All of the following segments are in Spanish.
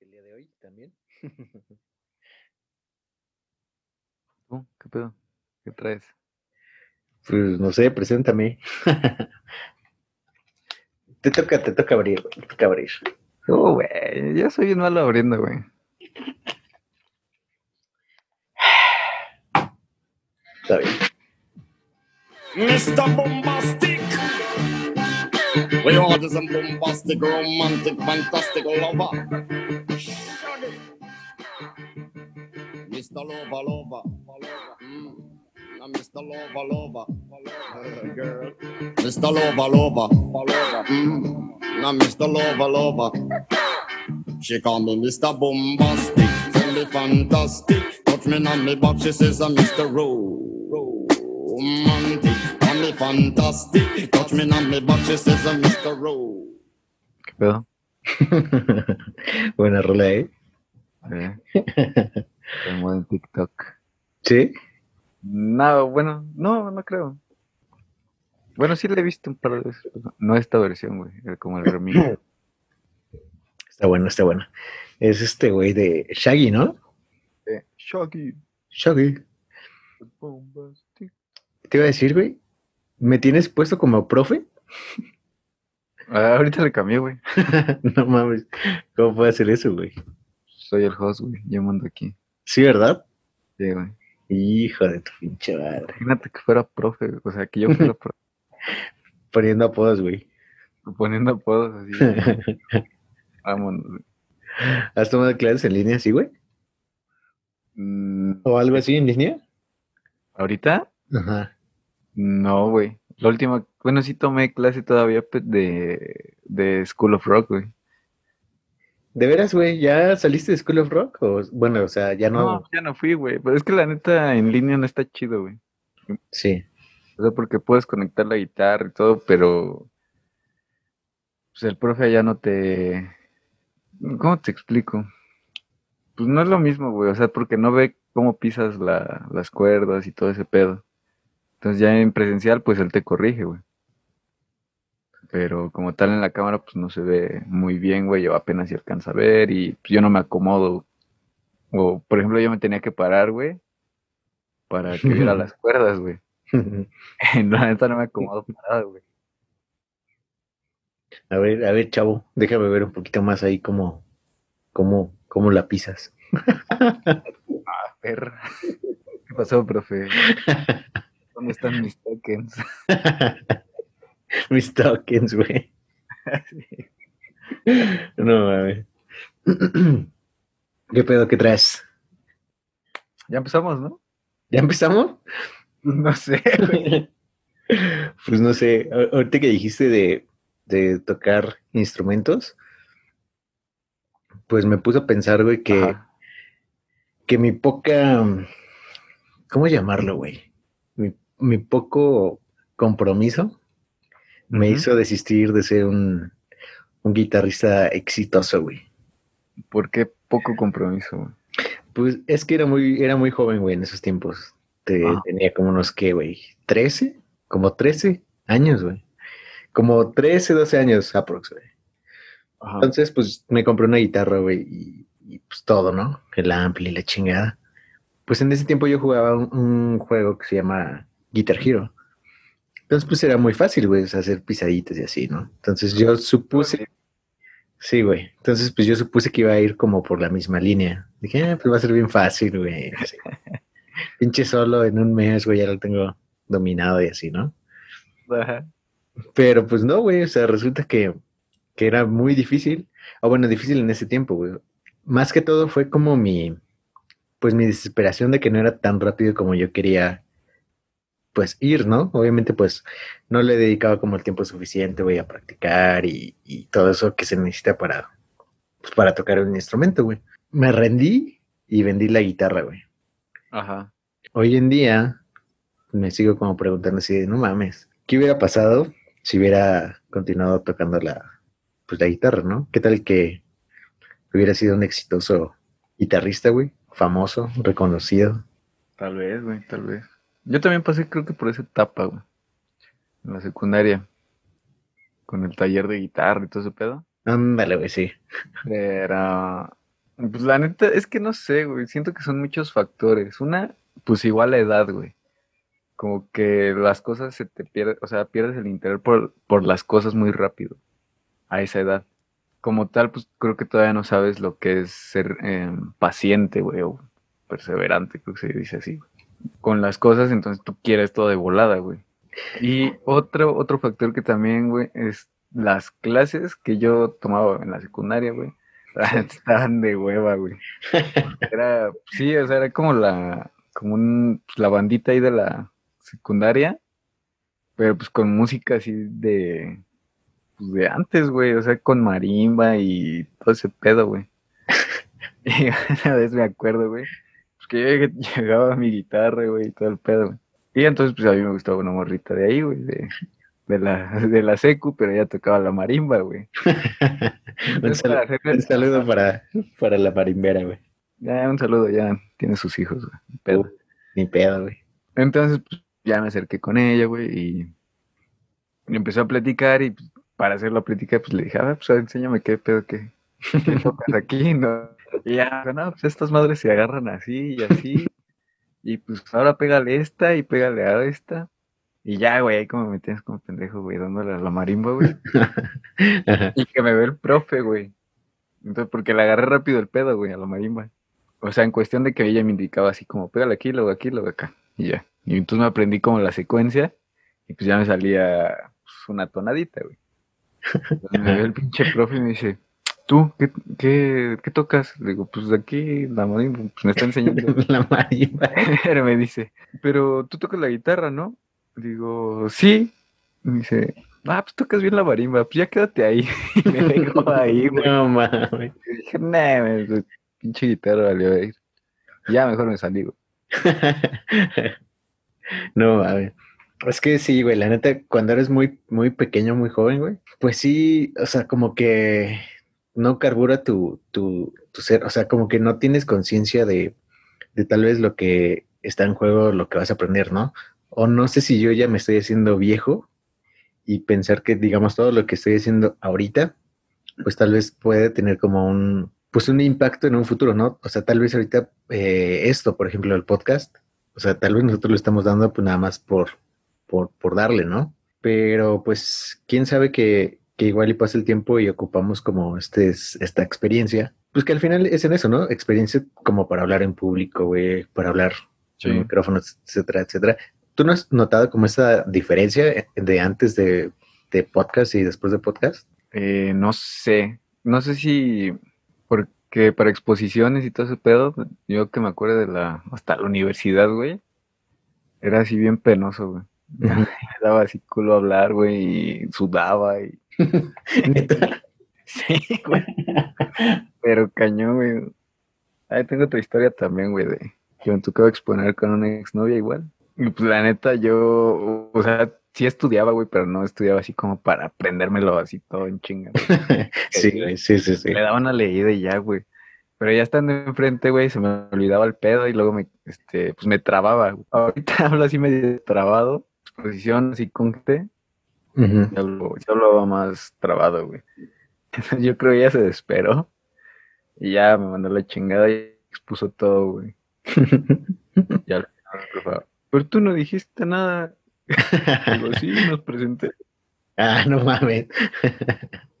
el día de hoy también. ¿Tú? ¿Qué pedo? ¿Qué traes? Pues no sé, preséntame. te toca, te toca abrir, güey, te toca abrir. Oh, güey, ya soy bien malo abriendo, güey. Está bien. Mr. Bombastic. We order some bombastic, romantic, fantastic lover. Mr. Lover, lover, lover. Mm. Mr. Lover, lover, lover. Girl. Mr. Lover, lover, lover. Mm. Mr. Lover, lover. She call me Mr. Bombastic, tell me fantastic. Touch me on me back, she says I'm Mr. Ro- Romantic. Call me fantastic, touch me on me back, she says I'm Mr. Ro. ¿Qué pedo? Buena rola, ¿eh? Eh, como en TikTok. Sí. No, bueno, no, no creo. Bueno, sí le he visto un par de veces. No esta versión, güey. Como el remix. Está bueno, está bueno. Es este güey de Shaggy, ¿no? Eh, Shaggy. Shaggy. Te iba a decir, güey, ¿me tienes puesto como profe? Ah, ahorita le cambié, güey. no mames, ¿cómo puede hacer eso, güey? Soy el host, güey. Yo mando aquí. Sí, ¿verdad? Sí, güey. Hijo de tu pinche madre. Imagínate que fuera profe, o sea, que yo fuera profe, Poniendo apodos, güey. poniendo apodos así. Vámonos, güey. ¿Has tomado clases en línea así, güey? Mm, ¿O algo así en línea? ¿Ahorita? Ajá. No, güey. La última, bueno, sí tomé clase todavía de, de School of Rock, güey. ¿De veras, güey? ¿Ya saliste de School of Rock? O, bueno, o sea, ya no. No, ya no fui, güey. Pero es que la neta en línea no está chido, güey. Sí. O sea, porque puedes conectar la guitarra y todo, pero pues el profe ya no te... ¿Cómo te explico? Pues no es lo mismo, güey. O sea, porque no ve cómo pisas la, las cuerdas y todo ese pedo. Entonces ya en presencial, pues él te corrige, güey. Pero como tal en la cámara, pues no se ve muy bien, güey. Yo apenas si alcanza a ver y pues, yo no me acomodo. O, por ejemplo, yo me tenía que parar, güey, para que viera las cuerdas, güey. La neta no me acomodo para nada, güey. A ver, a ver, chavo, déjame ver un poquito más ahí cómo, cómo, cómo la pisas. Perra. ¿Qué pasó, profe? ¿Dónde están mis tokens? Mis tokens, güey. No mames. ¿Qué pedo que traes? Ya empezamos, ¿no? ¿Ya empezamos? No sé, güey. Pues no sé, ahorita que dijiste de, de tocar instrumentos, pues me puse a pensar, güey, que, Ajá. que mi poca, ¿cómo llamarlo, güey? Mi, poco compromiso me hizo desistir de ser un, un guitarrista exitoso, güey. ¿Por qué poco compromiso, güey? Pues es que era muy, era muy joven, güey, en esos tiempos. Te- Ah. Tenía como unos, ¿qué, güey? ¿13? Como 13 años, güey. Como 13, 12 años aprox, güey. Ajá. Entonces, pues me compré una guitarra, güey, y, y, pues todo, ¿no? El ampli y la chingada. Pues en ese tiempo yo jugaba un, un juego que se llama Guitar Hero. Entonces, pues era muy fácil, güey, o sea, hacer pisaditas y así, ¿no? Entonces yo supuse, sí, güey. Entonces, pues yo supuse que iba a ir como por la misma línea. Dije, ah, pues va a ser bien fácil, güey. así. Pinche solo en un mes, güey, ya lo tengo dominado y así, ¿no? Ajá. Pero pues no, güey, o sea, resulta que, que era muy difícil, o bueno, difícil en ese tiempo, güey. Más que todo fue como mi, pues mi desesperación de que no era tan rápido como yo quería, pues ir, ¿no? Obviamente, pues no le dedicaba como el tiempo suficiente, güey, a practicar y, y todo eso que se necesita para, pues, para tocar un instrumento, güey. Me rendí y vendí la guitarra, güey. Ajá. Hoy en día me sigo como preguntando así de, no mames, ¿qué hubiera pasado si hubiera continuado tocando la, pues la guitarra, ¿no? ¿Qué tal que hubiera sido un exitoso guitarrista, güey? Famoso, reconocido. Tal vez, güey, tal vez. Yo también pasé, creo que por esa etapa, güey. En la secundaria. Con el taller de guitarra y todo ese pedo. Ándale, güey, sí. Pero, pues la neta, es que no sé, güey. Siento que son muchos factores. Una, pues igual la edad, güey. Como que las cosas se te pierden, o sea, pierdes el interés por, por las cosas muy rápido a esa edad. Como tal, pues creo que todavía no sabes lo que es ser em, paciente, güey, o perseverante, creo que se dice así. güey. Con las cosas, entonces tú quieres todo de volada, güey. Y otro, otro factor que también, güey, es las clases que yo tomaba en la secundaria, güey. Estaban de hueva, güey. Era, sí, o sea, era como la, como pues, la bandita ahí de la secundaria, pero pues con música así de, pues de antes, güey, o sea, con marimba y todo ese pedo, güey. Y una vez me acuerdo, güey, pues que yo llegaba mi guitarra, güey, y todo el pedo, güey. Y entonces, pues a mí me gustaba una morrita de ahí, güey, de, de la, de la secu, pero ella tocaba la marimba, güey. un, saludo para, para la marimbera, güey. Ya, un saludo, ya tiene sus hijos, güey. Pedo. Ni pedo, güey. Entonces, pues, ya me acerqué con ella, güey, y, y empezó a platicar y pues, para hacer la plática, pues le dije, a ver, pues enséñame qué pedo, qué tocas aquí, ¿no? Y ya, no, pues estas madres se agarran así y así, y pues ahora pégale esta y pégale a esta. Y ya, güey, ahí como me tienes como pendejo, güey, dándole a la marimba, güey. Y que me ve el profe, güey. Entonces, porque le agarré rápido el pedo, güey, a la marimba. O sea, en cuestión de que ella me indicaba así como, pégale aquí, luego aquí, luego acá. Y ya. Y entonces me aprendí como la secuencia. Y pues ya me salía pues, una tonadita, güey. Entonces me ve el pinche profe y me dice, ¿tú qué, qué, qué tocas? Le digo, pues aquí la marimba, pues me está enseñando. la marimba. Pero me dice, pero tú tocas la guitarra, ¿no? Digo, sí. Me dice, ah, pues tocas bien la marimba, pues ya quédate ahí. Y me dejó ahí, güey. No mames. Dije, nah, pues, pinche guitarra valió a ir. Ya mejor me salí, güey. No mames. Es que sí, güey, la neta, cuando eres muy, muy pequeño, muy joven, güey, pues sí, o sea, como que no carbura tu, tu, tu ser, o sea, como que no tienes conciencia de, de tal vez lo que está en juego, lo que vas a aprender, ¿no? O no sé si yo ya me estoy haciendo viejo y pensar que, digamos, todo lo que estoy haciendo ahorita, pues tal vez puede tener como un, pues un impacto en un futuro, ¿no? O sea, tal vez ahorita eh, esto, por ejemplo, el podcast, o sea, tal vez nosotros lo estamos dando pues nada más por, por, por darle, ¿no? Pero pues, quién sabe que, que igual y pasa el tiempo y ocupamos como este, esta experiencia. Pues que al final es en eso, ¿no? Experiencia como para hablar en público, güey, para hablar en micrófonos, etcétera, etcétera. ¿Tú no has notado como esa diferencia de antes de, de podcast y después de podcast? Eh, no sé. No sé si porque para exposiciones y todo ese pedo, yo que me acuerdo de la, hasta la universidad, güey, era así bien penoso, güey. Me daba así culo hablar, güey, y sudaba y... Neta. Sí, güey. Pero cañón, güey. Ahí tengo otra historia también, güey, de que me tocaba exponer con una exnovia igual. Y pues la neta, yo, o sea, sí estudiaba, güey, pero no estudiaba así como para aprendérmelo así todo en chinga. güey. sí, güey, sí, sí, sí. Le daba una leída y ya, güey. Pero ya estando enfrente, güey, se me olvidaba el pedo y luego me, este, pues me trababa. güey. Ahorita hablo así medio trabado, exposición así con ya hablo, ya hablaba más trabado, güey. Entonces yo creo que ella se desesperó y ya me mandó la chingada y expuso todo, güey. Ya al final, por favor, pero tú no dijiste nada. Digo, sí, nos presenté, ah, no mames.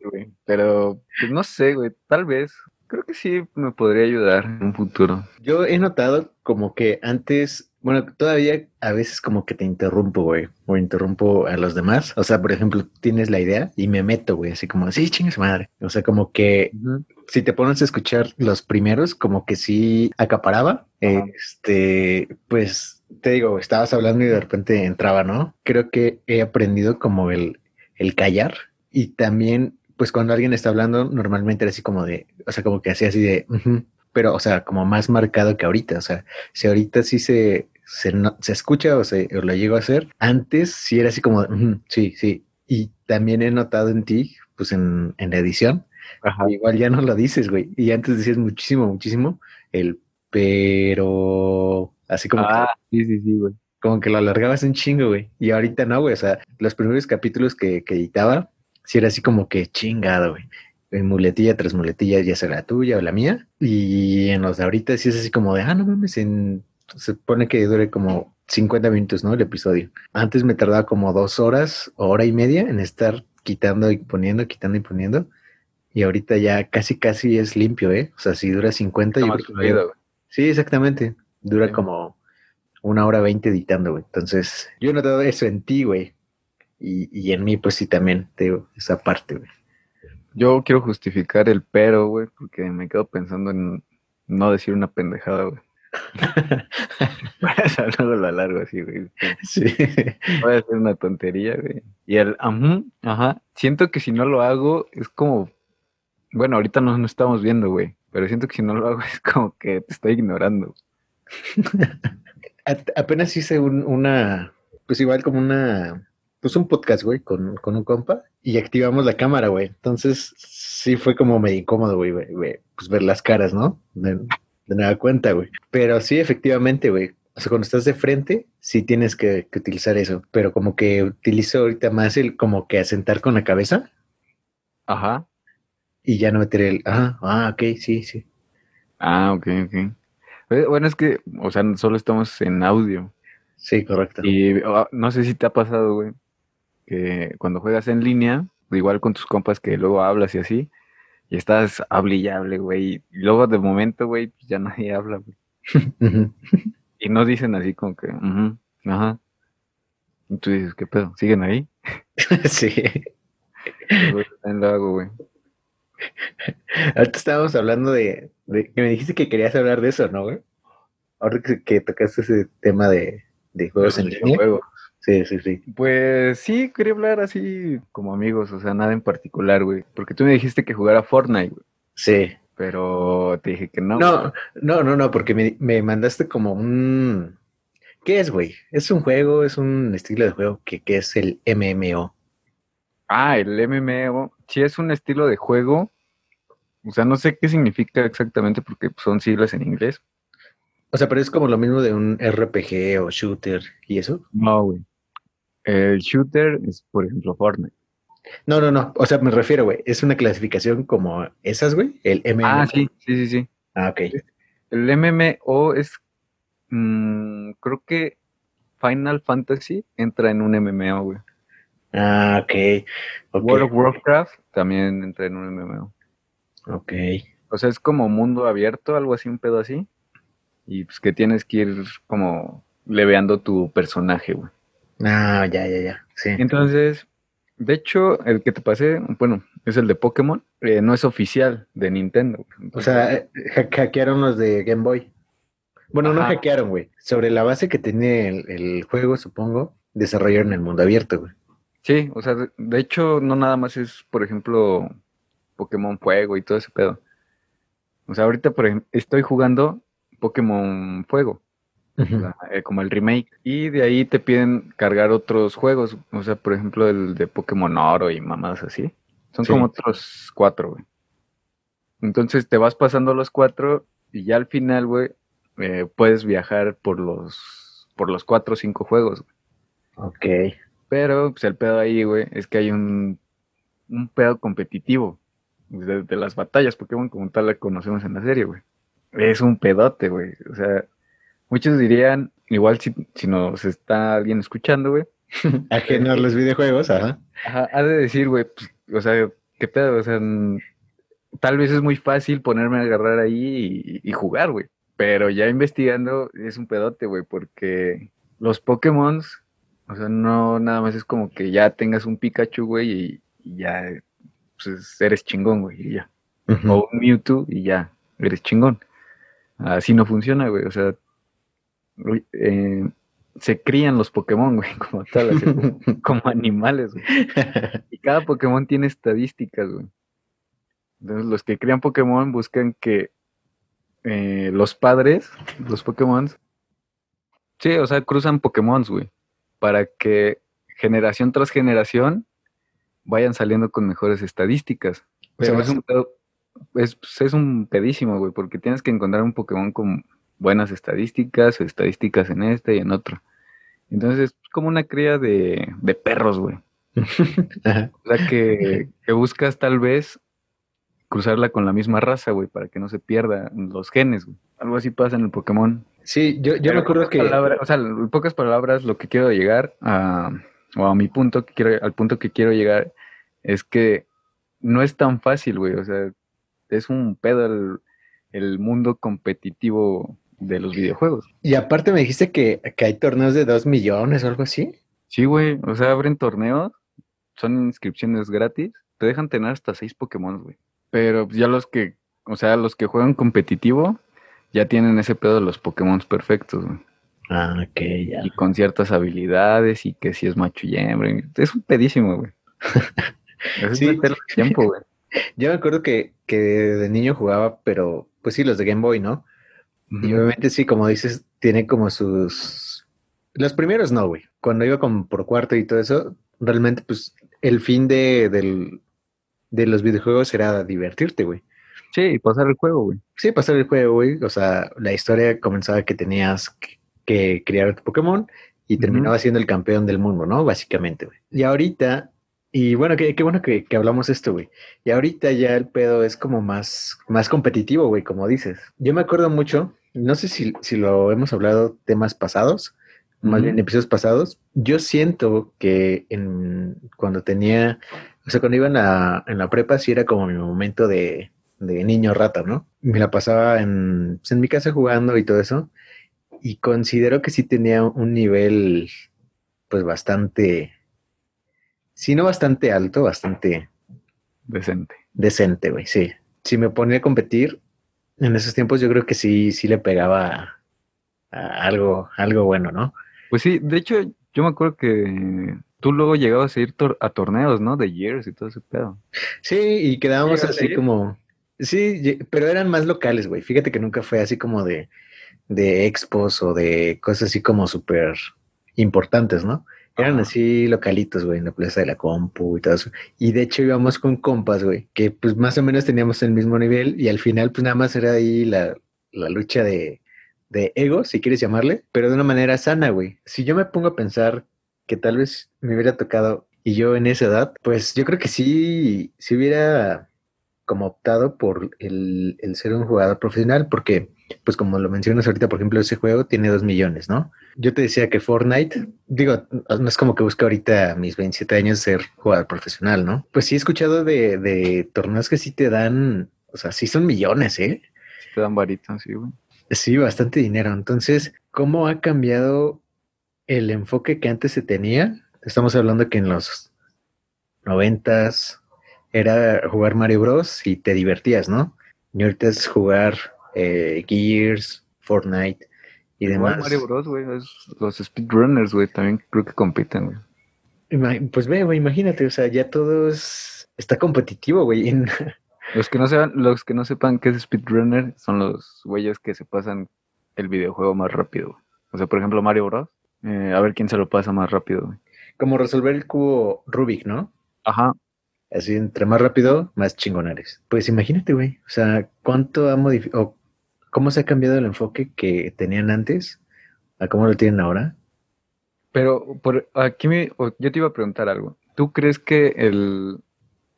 güey. Pero, pues no sé, güey, tal vez. Creo que sí me podría ayudar en un futuro. Yo he notado como que antes, bueno, todavía a veces como que te interrumpo, güey, o interrumpo a los demás. O sea, por ejemplo, tienes la idea y me meto, güey, así como, sí, chingue su madre. O sea, como que si te pones a escuchar los primeros, como que sí acaparaba. Este, pues te digo, estabas hablando y de repente entraba, ¿no? Creo que he aprendido como el, el callar y también, pues cuando alguien está hablando, normalmente era así como de, o sea, como que hacía así de, pero, o sea, como más marcado que ahorita. O sea, si ahorita sí se, se, no- se escucha o, se, o lo llego a hacer, antes sí era así como, de, "Ujú, sí, sí. Y también he notado en ti, pues en, en la edición, Ajá. Igual ya no lo dices, güey. Y antes decías muchísimo, muchísimo el pero así como, Ah, sí, sí, sí, güey. que, como que lo alargabas un chingo, güey. Y ahorita no, güey. O sea, los primeros capítulos que, que editaba, sí era así como que chingado, güey. en muletilla tras muletilla, ya sea la tuya o la mía. Y en los de ahorita sí es así como de, ah, no mames, en, se pone que dure como 50 minutos, ¿no? El episodio. Antes me tardaba como dos horas o hora y media en estar quitando y poniendo, quitando y poniendo. Y ahorita ya casi, casi es limpio, ¿eh? O sea, si dura 50, yo creo que-. Sí, exactamente. Dura Sí. como una hora veinte editando, güey. Entonces, yo he notado eso en ti, güey. Y, y en mí, pues sí, también, te digo, esa parte, güey. Yo quiero justificar el pero, güey, porque me quedo pensando en no decir una pendejada, güey. Para eso luego la largo así, güey. Sí. Voy a hacer una tontería, güey. Y el ajá, ajá, siento que si no lo hago es como, bueno, ahorita no nos estamos viendo, güey, pero siento que si no lo hago es como que te estoy ignorando. Apenas hice un- una, pues igual como una, pues un podcast, güey, con, con un compa y activamos la cámara, güey. Entonces, sí fue como medio incómodo, güey, güey, güey, pues ver las caras, ¿no? De, de nueva cuenta, güey. Pero sí, efectivamente, güey. O sea, cuando estás de frente, sí tienes que, que utilizar eso. Pero como que utilizo ahorita más el como que asentar con la cabeza Ajá. y ya no meter el, ah, ah, ok, sí, sí. Ah, ok, ok. Eh, Bueno, es que, o sea, solo estamos en audio. Sí, correcto. Y ah, no sé si te ha pasado, güey, que cuando juegas en línea, igual con tus compas que luego hablas y así, y estás hable y hable, güey, y luego de momento, güey, pues ya nadie habla, güey. Y no dicen así como que, "Ujú, ajá. Y tú dices, ¿qué pedo? ¿Siguen ahí? sí. Pues, también lo hago, güey. Ahorita estábamos hablando de, de- que me dijiste que querías hablar de eso, ¿no, güey? Ahora que, que tocaste ese tema de, de juegos en línea. videojuegos. Sí, sí, sí. Pues sí, quería hablar así como amigos, o sea, nada en particular, güey. Porque tú me dijiste que jugara Fortnite, güey. Sí. Pero te dije que no. No, no, no, no, porque me, me mandaste como un... ¿Qué es, güey? Es un juego, es un estilo de juego que, que es el MMO. Ah, el MMO, sí es un estilo de juego. O sea, no sé qué significa exactamente porque son siglas en inglés. O sea, pero es como lo mismo de un RPG o shooter y eso. No, güey. El shooter es, por ejemplo, Fortnite. No, no, no. O sea, me refiero, güey. Es una clasificación como esas, güey. El MMO. Ah, sí, sí, sí, sí. Ah, ok. El MMO es, mm, creo que Final Fantasy entra en un MMO, güey. Ah, ok. Ok. World of Warcraft también entra en un MMO. Ok. O sea, es como mundo abierto, algo así, un pedo así. Y pues que tienes que ir como leveando tu personaje, güey. Ah, ya, ya, ya. Sí. Entonces, de hecho, el que te pasé, bueno, es el de Pokémon, eh, no es oficial de Nintendo. O sea, eh, ha- hackearon los de Game Boy. Bueno, no hackearon, güey. Sobre la base que tiene el, el juego, supongo, desarrollaron el mundo abierto, güey. sí, o sea, de hecho, no nada más es, por ejemplo, Pokémon Fuego y todo ese pedo. O sea, ahorita, por ejemplo, estoy jugando Pokémon Fuego. La- eh, como el remake. Y de ahí te piden cargar otros juegos. O sea, por ejemplo, el de Pokémon Oro y mamadas así. Son Sí. como otros cuatro, güey. Entonces te vas pasando los cuatro y ya al final, güey, eh, puedes viajar por los, por los cuatro o cinco juegos. güey. Ok. Pero, pues el pedo ahí, güey, es que hay un, un pedo competitivo. De, de las batallas Pokémon como tal la conocemos en la serie, güey. Es un pedote, güey. O sea, muchos dirían, igual si, si nos está alguien escuchando, güey, Ajeno a los videojuegos, ajá. Ajá, ha de decir, güey, pues, o sea, ¿qué pedo? O sea, tal vez es muy fácil ponerme a agarrar ahí y, y jugar, güey. Pero ya investigando es un pedote, güey, porque los Pokémon, o sea, no nada más es como que ya tengas un Pikachu, güey, y, y ya pues, eres chingón, güey, y ya. O un Mewtwo y ya, eres chingón. Así no funciona, güey, o sea, eh, se crían los Pokémon, güey, como tal, así como, como animales, güey. Y cada Pokémon tiene estadísticas, güey. Entonces, los que crían Pokémon buscan que eh, los padres, los Pokémon, sí, o sea, cruzan Pokémon, güey, para que generación tras generación vayan saliendo con mejores estadísticas. O sea, es un es un pedísimo, güey, porque tienes que encontrar un Pokémon con buenas estadísticas o estadísticas en este y en otro. Entonces, es como una cría de, de perros, güey. O sea, que, que buscas tal vez cruzarla con la misma raza, güey, para que no se pierda los genes, güey. Algo así pasa en el Pokémon. Sí, yo, yo Pero me acuerdo que... palabras- o sea, en pocas palabras, lo que quiero llegar a, o a mi punto, que quiero, al punto que quiero llegar, es que no es tan fácil, güey. O sea, es un pedo el, el mundo competitivo de los videojuegos. Y aparte me dijiste que, que hay torneos de dos millones o algo así. Sí, güey. O sea, abren torneos, son inscripciones gratis, te dejan tener hasta seis Pokémon, güey. Pero ya los que, o sea, los que juegan competitivo, ya tienen ese pedo de los Pokémon perfectos, güey. Ah, ok, ya. y con ciertas habilidades y que si es macho y hembra. Es un pedísimo, güey. Es Sí. tiempo, güey. Yo me acuerdo que, que de niño jugaba, pero pues sí, los de Game Boy, ¿no? Y obviamente sí, como dices, tiene como sus... Los primeros no, güey. Cuando iba como por cuarto y todo eso, realmente pues el fin de, del, de los videojuegos era divertirte, güey. Sí, y pasar el juego, güey. Sí, pasar el juego, güey. O sea, la historia comenzaba que tenías que, que criar tu Pokémon y terminaba siendo el campeón del mundo, ¿no? Básicamente, güey. Y ahorita, y bueno, qué, qué bueno que, que hablamos esto, güey. Y ahorita ya el pedo es como más, más competitivo, güey, como dices. Yo me acuerdo mucho, no sé si, si lo hemos hablado temas pasados, más bien episodios pasados. Yo siento que en, cuando tenía, o sea, cuando iba en la, en la prepa, sí era como mi momento de, de niño rata, ¿no? Me la pasaba en, pues, en mi casa jugando y todo eso. Y considero que sí tenía un nivel, pues bastante, si no bastante alto, bastante Decente. decente, güey, sí. Si me ponía a competir en esos tiempos, yo creo que sí, sí le pegaba a, a algo, algo bueno, ¿no? Pues sí, de hecho, yo me acuerdo que tú luego llegabas a ir tor- a torneos, ¿no? De Years y todo ese pedo. Sí, y quedábamos ¿Llegaste a así como, sí, pero eran más locales, güey. Fíjate que nunca fue así como de, de expos o de cosas así como súper importantes, ¿no? Eran así localitos, güey, en la plaza de la compu y todo eso. Y de hecho íbamos con compas, güey, que pues más o menos teníamos el mismo nivel y al final pues nada más era ahí la, la lucha de, de ego, si quieres llamarle, pero de una manera sana, güey. Si yo me pongo a pensar que tal vez me hubiera tocado y yo en esa edad, pues yo creo que sí, sí hubiera como optado por el, el ser un jugador profesional, porque pues como lo mencionas ahorita, por ejemplo, ese juego tiene dos millones, ¿no? Yo te decía que Fortnite, digo, no es como que busque ahorita a mis 27 años ser jugador profesional, ¿no? Pues sí he escuchado de, de torneos que sí te dan, o sea, sí son millones, ¿eh? Te dan varitas, sí, güey. Sí, bastante dinero. Entonces, ¿cómo ha cambiado el enfoque que antes se tenía? Estamos hablando que en los noventas era jugar Mario Bros. y te divertías, ¿no? Y ahorita es jugar eh, Gears, Fortnite y Igual demás. Mario Bros, güey, los speedrunners, güey, también creo que compiten, güey. Pues ve, güey, imagínate, o sea, ya todo es- está competitivo, güey. en- Los que no sepan, los que no sepan qué es speedrunner son los güeyes que se pasan el videojuego más rápido. O sea, por ejemplo, Mario Bros. eh, a ver quién se lo pasa más rápido, güey. como resolver el cubo Rubik, ¿no? Ajá. Así, entre más rápido, más chingonares. Pues imagínate, güey. O sea, cuánto ha modificado, cómo se ha cambiado el enfoque que tenían antes a cómo lo tienen ahora. Pero por aquí me, yo te iba a preguntar algo. ¿Tú crees que el,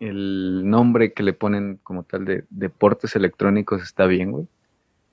el nombre que le ponen como tal de deportes electrónicos está bien, güey?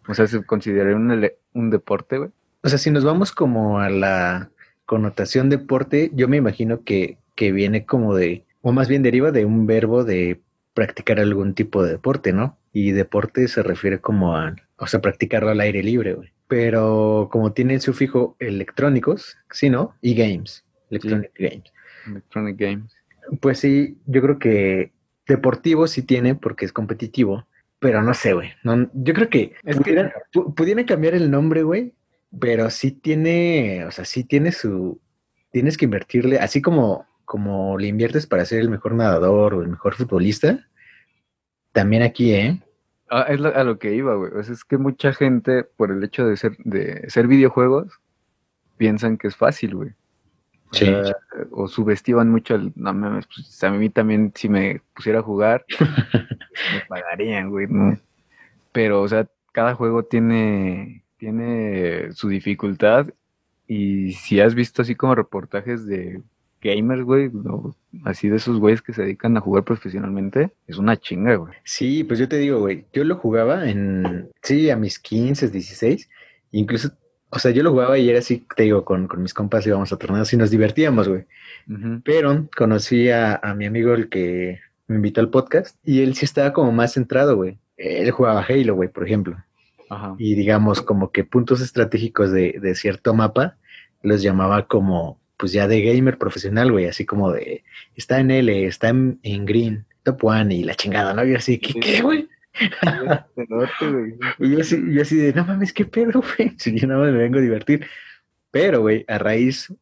O sea, ¿se consideraría un, un deporte, güey? O sea, si nos vamos como a la connotación deporte, yo me imagino que, que viene como de, o más bien deriva de un verbo de practicar algún tipo de deporte, ¿no? Y deporte se refiere como a, o sea, practicarlo al aire libre, güey. Pero como tiene el sufijo electrónicos, sí, ¿no? Y games, electronic games. Electronic Games. Pues sí, yo creo que deportivo sí tiene porque es competitivo, pero no sé, güey. No, yo creo que Es que- pudieran, pu- pudieran cambiar el nombre, güey, pero sí tiene, o sea, sí tiene su, tienes que invertirle, así como, como le inviertes para ser el mejor nadador o el mejor futbolista, también aquí, ¿eh? Ah, es a lo que iba, güey. O sea, es que mucha gente, por el hecho de ser, de ser videojuegos, piensan que es fácil, güey. O Sí. sea, o subestiman mucho el, no mames, pues a mí también si me pusiera a jugar, me pagarían, güey, ¿no? Pero, o sea, cada juego tiene, tiene su dificultad y si has visto así como reportajes de gamers, güey, no, así de esos güeyes que se dedican a jugar profesionalmente, es una chinga, güey. Sí, pues yo te digo, güey, yo lo jugaba en, sí, a mis 15, 16, incluso, o sea, yo lo jugaba y era así, te digo, con, con mis compas íbamos a torneos y nos divertíamos, güey. Pero conocí a, a mi amigo el que me invitó al podcast y él sí estaba como más centrado, güey. Él jugaba Halo, güey, por ejemplo. Ajá. Y digamos como que puntos estratégicos de, de cierto mapa los llamaba como, pues ya de gamer profesional, güey, así como de, está en L, está en, en green, top one y la chingada, ¿no? Y así, ¿qué, qué, güey? Y yo así, yo así de, no mames, qué pedo, güey. Si yo nada más me vengo a divertir. Pero, güey, a raíz,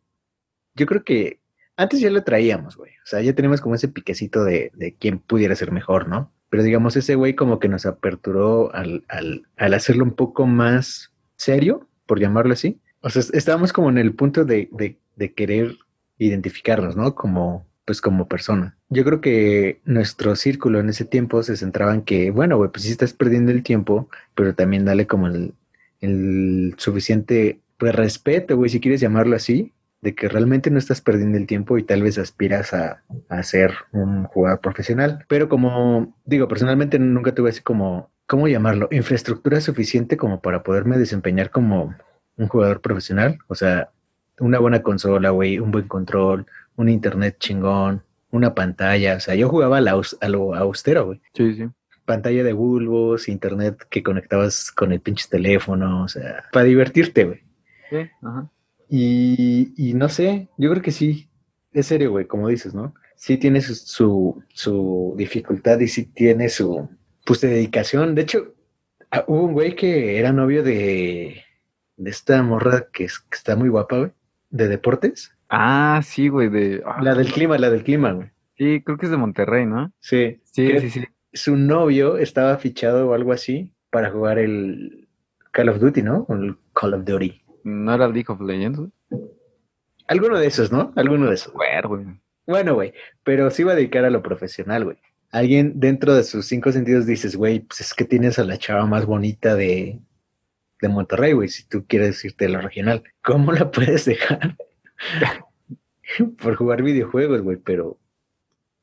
yo creo que antes ya lo traíamos, güey. O sea, ya tenemos como ese piquecito de, de quién pudiera ser mejor, ¿no? Pero digamos, ese güey como que nos aperturó al, al, al hacerlo un poco más serio, por llamarlo así. O sea, estábamos como en el punto de, de, de querer identificarnos, ¿no? Como, pues como persona. Yo creo que nuestro círculo en ese tiempo se centraba en que, bueno, güey, pues sí estás perdiendo el tiempo, pero también dale como el, suficiente pues, respeto, güey, si quieres llamarlo así, de que realmente no estás perdiendo el tiempo y tal vez aspiras a, a ser un jugador profesional. Pero como digo, personalmente nunca tuve así como, ¿cómo llamarlo? Infraestructura suficiente como para poderme desempeñar como un jugador profesional. O sea, una buena consola, güey, un buen control, un internet chingón, una pantalla. O sea, yo jugaba a, la a lo austero, güey. Sí, sí. Pantalla de bulbos, internet que conectabas con el pinche teléfono, o sea, para divertirte, güey. Sí, ajá. Y, y no sé, yo creo que sí, es serio, güey, como dices, ¿no? Sí tiene su, su, su dificultad y sí tiene su, pues, de dedicación. De hecho, ah, hubo un güey que era novio de, de esta morra que, es- que está muy guapa, güey, de deportes. Ah, sí, güey, de... ah, La del clima, la del clima, güey. Sí, creo que es de Monterrey, ¿no? Sí, Sí, sí, sí. Su novio estaba fichado o algo así para jugar el Call of Duty, ¿no? O El Call of Duty. ¿No era League of Legends? güey? Alguno de esos, ¿no? Alguno de esos. Güey, güey. Bueno, güey, pero se iba a dedicar a lo profesional, güey. Alguien dentro de sus cinco sentidos dices, güey, pues es que tienes a la chava más bonita de, de Monterrey, güey, si tú quieres irte a lo regional. ¿Cómo la puedes dejar? Por jugar videojuegos, güey, pero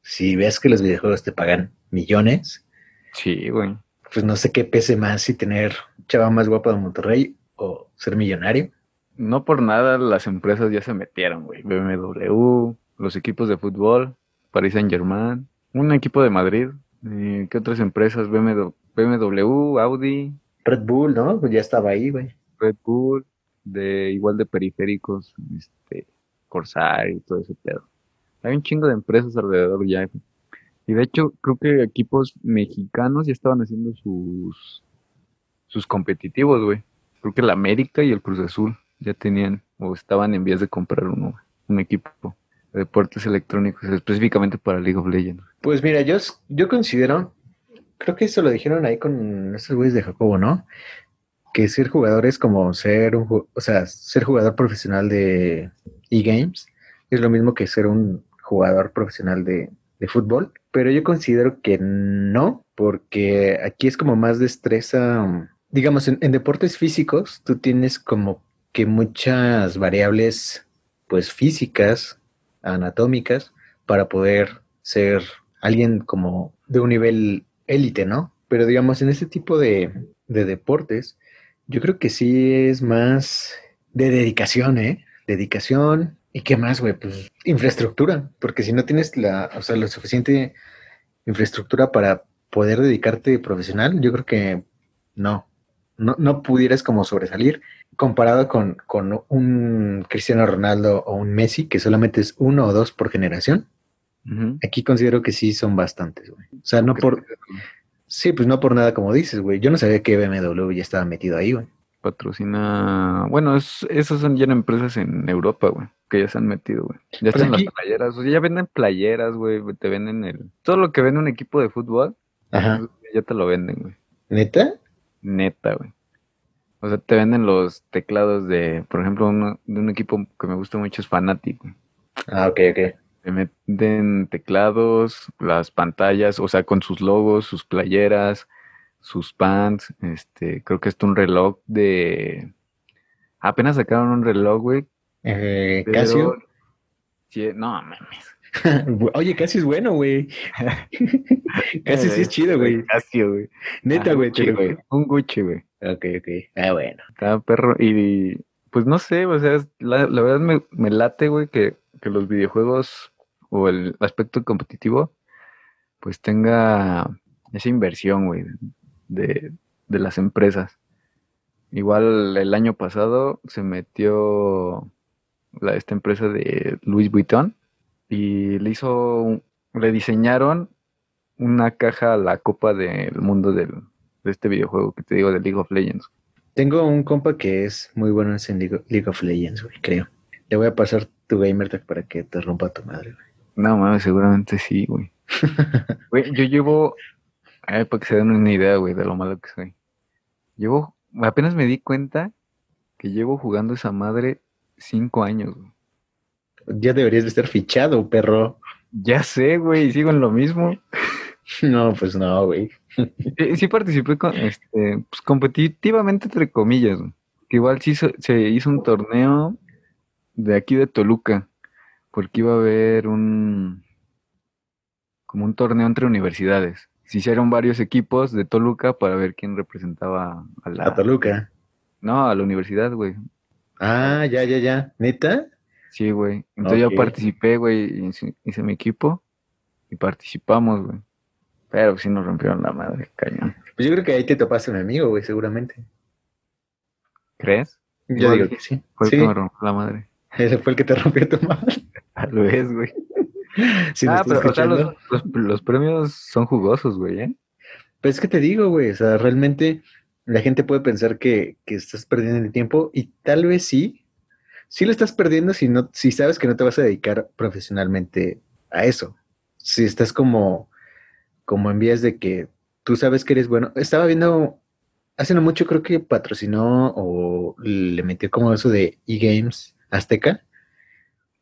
si ves que los videojuegos te pagan millones, Sí, güey. pues no sé qué pese más si tener chava más guapa de Monterrey o ser millonario. No por nada las empresas ya se metieron, güey. BMW, los equipos de fútbol, Paris Saint Germain, un equipo de Madrid. eh, ¿Qué otras empresas? BMW, Audi, Red Bull, ¿no? Pues ya estaba ahí, güey. Red Bull, de igual de periféricos, este, Corsair y todo ese pedo. Hay un chingo de empresas alrededor ya. güey. Y de hecho, creo que equipos mexicanos ya estaban haciendo sus sus competitivos, güey. Creo que el América y el Cruz Azul ya tenían o estaban en vías de comprar uno, güey, un equipo de deportes electrónicos específicamente para League of Legends. Pues mira, yo, yo considero, creo que eso lo dijeron ahí con estos güeyes de Jacobo, ¿no? Que ser jugador es como ser un, o sea, ser jugador profesional de e-games es lo mismo que ser un jugador profesional de, de fútbol, pero yo considero que no, porque aquí es como más destreza, digamos, en, en deportes físicos tú tienes como que muchas variables, pues físicas, anatómicas, para poder ser alguien como de un nivel élite, ¿no? Pero digamos, en este tipo de, de deportes, yo creo que sí es más de dedicación, ¿eh? Dedicación. ¿Y qué más, güey? Pues infraestructura, porque si no tienes la, o sea, lo suficiente infraestructura para poder dedicarte profesional, yo creo que no, no, no pudieras como sobresalir comparado con, con un Cristiano Ronaldo o un Messi, que solamente es uno o dos por generación. Aquí considero que sí son bastantes, güey. O sea, no por, sí, pues no por nada como dices, güey. Yo no sabía que BMW ya estaba metido ahí, güey. Patrocina, bueno, es, esas son ya empresas en Europa, güey, que ya se han metido, güey. Ya Pues están aquí- las playeras, o sea, ya venden playeras, güey, te venden el... Todo lo que vende un equipo de fútbol, Ajá. ya te lo venden, güey. ¿Neta? Neta, güey. O sea, te venden los teclados de, por ejemplo, uno, de un equipo que me gusta mucho es Fanatic, güey. Ah, ok, ok. Te venden teclados, las pantallas, o sea, con sus logos, sus playeras, sus pants, este, creo que está un reloj de... Apenas sacaron un reloj, güey, Eh, pero- Casio. Sí, no mames. Oye, casi es bueno, güey. casi sí es chido, güey. Casi, güey. Neta, Ah, güey. Güey. Un Gucci, güey. Ok, ok. Ah, bueno. Estaba perro. Y pues no sé, o sea, es- la, la verdad me, me late, güey, que, que los videojuegos o el aspecto competitivo, pues tenga esa inversión, güey, de, de las empresas. Igual el año pasado se metió la, esta empresa de Louis Vuitton y le hizo, le diseñaron una caja a la copa del mundo del, de este videojuego que te digo de League of Legends. Tengo un compa que es muy bueno en League, League of Legends, güey, creo. Le voy a pasar tu gamer tag para que te rompa tu madre, güey. No mames, seguramente sí, güey. Güey, yo llevo, ay, para que se den una idea, güey, de lo malo que soy. Llevo, apenas me di cuenta que llevo jugando esa madre cinco años, güey. Ya deberías de estar fichado, perro. Ya sé, güey, y sigo en lo mismo. No, pues no, güey. Sí, sí participé con, este, pues competitivamente, entre comillas, güey. Que igual sí se hizo un torneo de aquí de Toluca, porque iba a haber un, como un torneo entre universidades. Se hicieron varios equipos de Toluca para ver quién representaba a la, A Toluca. no, a la universidad, güey. Ah, ya, ya, ya. ¿Neta? Sí, güey. Entonces Ok. yo participé, güey, hice, mi equipo y participamos, güey. Pero sí nos rompieron la madre, cañón. Pues yo creo que ahí te topaste un amigo, güey, seguramente. ¿Crees? Yo digo que sí. Fue el Sí, que me rompió la madre. ese fue el que te rompió tu madre. Tal vez, güey. Si ah, pero o sea, escuchando. los, los- los premios son jugosos, güey, ¿eh? Pues es que te digo, güey, o sea, realmente la gente puede pensar que, que estás perdiendo el tiempo y tal vez sí, sí lo estás perdiendo si no, si sabes que no te vas a dedicar profesionalmente a eso. Si estás como, como en vías de que tú sabes que eres bueno. Estaba viendo, hace no mucho creo que patrocinó o le metió como eso de eGames Azteca.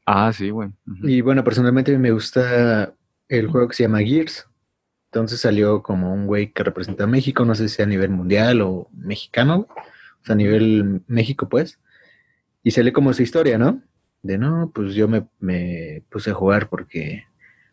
Ah, sí, güey. Y bueno, personalmente me gusta el juego que se llama Gears. Entonces salió como un güey que representa a México, no sé si a nivel mundial o mexicano, güey. o sea, a nivel México, pues. Y sale como su historia, ¿no? De no, pues yo me, me puse a jugar porque